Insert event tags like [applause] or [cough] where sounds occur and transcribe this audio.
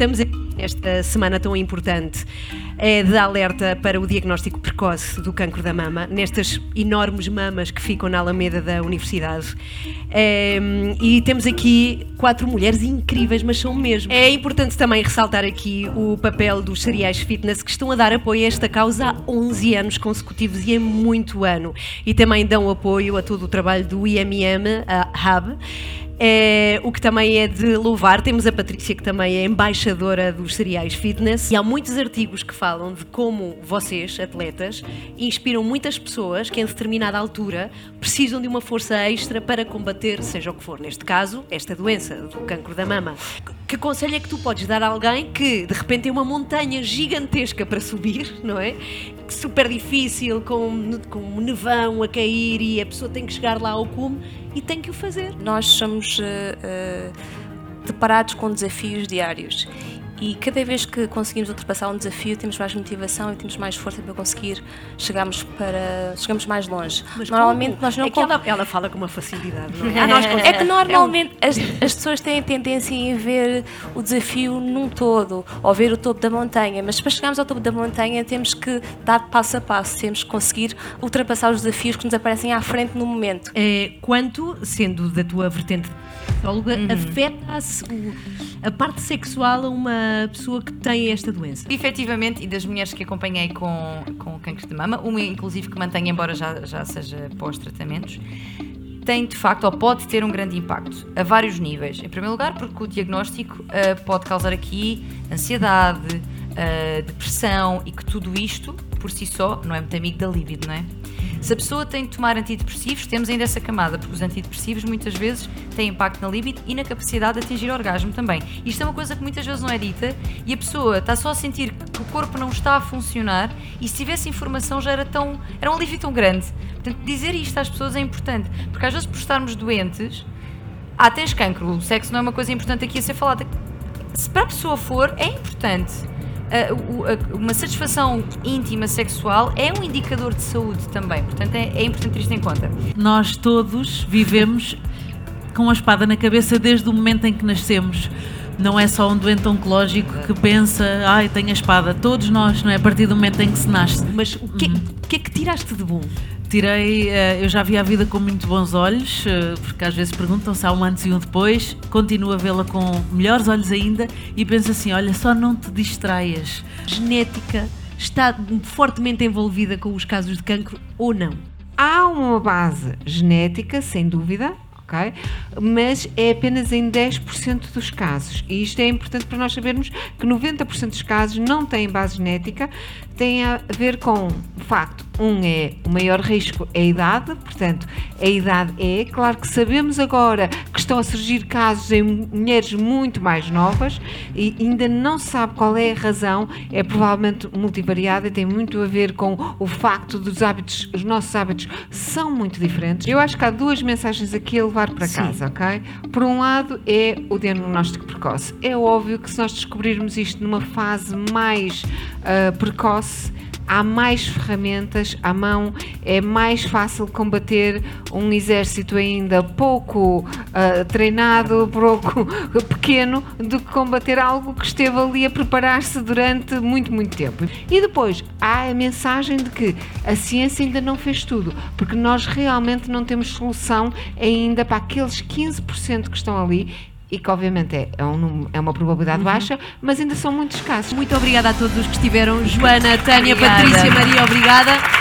estamos esta semana tão importante é de alerta para o diagnóstico precoce do cancro da mama, nestas enormes mamas que ficam na Alameda da Universidade. É, e temos aqui quatro mulheres incríveis, mas são mesmo. É importante também ressaltar aqui o papel dos cereais fitness que estão a dar apoio a esta causa há 11 anos consecutivos e é muito ano. E também dão apoio a todo o trabalho do IMM, a Hub. É, o que também é de louvar. Temos a Patrícia, que também é embaixadora dos cereais fitness. E há muitos artigos que falam de como vocês, atletas, inspiram muitas pessoas que, em determinada altura, precisam de uma força extra para combater, seja o que for. Neste caso, esta doença do cancro da mama. Que conselho é que tu podes dar a alguém que, de repente, tem uma montanha gigantesca para subir, não é? Super difícil, com, com um nevão a cair e a pessoa tem que chegar lá ao cume e tem que o fazer. Nós somos uh, uh, deparados com desafios diários e cada vez que conseguimos ultrapassar um desafio temos mais motivação e temos mais força para conseguir chegarmos para chegamos mais longe mas normalmente como? nós não é que ela, ela, fala com uma facilidade não é? [laughs] Ah, é que normalmente as, as, pessoas têm tendência em ver o desafio num todo ou ver o topo da montanha mas para chegarmos ao topo da montanha temos que dar passo a passo temos que conseguir ultrapassar os desafios que nos aparecem à frente no momento é, quanto sendo da tua vertente sexóloga uhum. afeta-se a parte sexual a uma pessoa que tem esta doença? Efetivamente, e das mulheres que acompanhei com, com cancro de mama, uma inclusive que mantém, embora já, já seja pós-tratamentos, tem de facto ou pode ter um grande impacto a vários níveis. Em primeiro lugar, porque o diagnóstico uh, pode causar aqui ansiedade, uh, depressão e que tudo isto por si só não é muito amigo da libido, não é? Se a pessoa tem de tomar antidepressivos, temos ainda essa camada, porque os antidepressivos muitas vezes têm impacto na libido e na capacidade de atingir orgasmo também. Isto é uma coisa que muitas vezes não é dita e a pessoa está só a sentir que o corpo não está a funcionar e se tivesse informação já era tão era um alívio tão grande. Portanto, dizer isto às pessoas é importante, porque às vezes por estarmos doentes, ah, tens cancro, o sexo não é uma coisa importante aqui a ser falada. Se para a pessoa for, é importante uma satisfação íntima sexual é um indicador de saúde também, portanto é, é importante ter isto em conta. Nós todos vivemos com a espada na cabeça desde o momento em que nascemos. Não é só um doente oncológico que pensa, ai, tenho a espada. Todos nós, não é? A partir do momento em que se nasce. Mas o que, uhum. que é que tiraste de bom? tirei, eh, eu já vi a vida com muito bons olhos, eh, porque às vezes perguntam se há um antes e um depois, continuo a vê-la com melhores olhos ainda e penso assim: olha, só não te distraias. Genética está fortemente envolvida com os casos de cancro ou não? Há uma base genética, sem dúvida, ok? Mas é apenas em 10% dos casos. E isto é importante para nós sabermos que 90% dos casos não têm base genética, tem a ver com o facto, um é o maior risco é a idade, portanto, a idade é, claro que sabemos agora que estão a surgir casos em mulheres muito mais novas e ainda não se sabe qual é a razão, é provavelmente multivariada e tem muito a ver com o facto dos hábitos, os nossos hábitos são muito diferentes. Eu acho que há duas mensagens aqui a levar para casa, Sim. ok? Por um lado é o diagnóstico precoce. É óbvio que se nós descobrirmos isto numa fase mais uh, precoce, há mais ferramentas à mão, é mais fácil combater um exército ainda pouco uh, treinado, pouco [laughs] pequeno, do que combater algo que esteve ali a preparar-se durante muito, muito tempo. E depois há a mensagem de que a ciência ainda não fez tudo, porque nós realmente não temos solução ainda para aqueles 15% que estão ali e que obviamente é, é, um, é uma probabilidade uhum. baixa, mas ainda são muitos casos. Muito obrigada a todos os que estiveram. Joana, Tânia, obrigada. Patrícia, Maria, obrigada.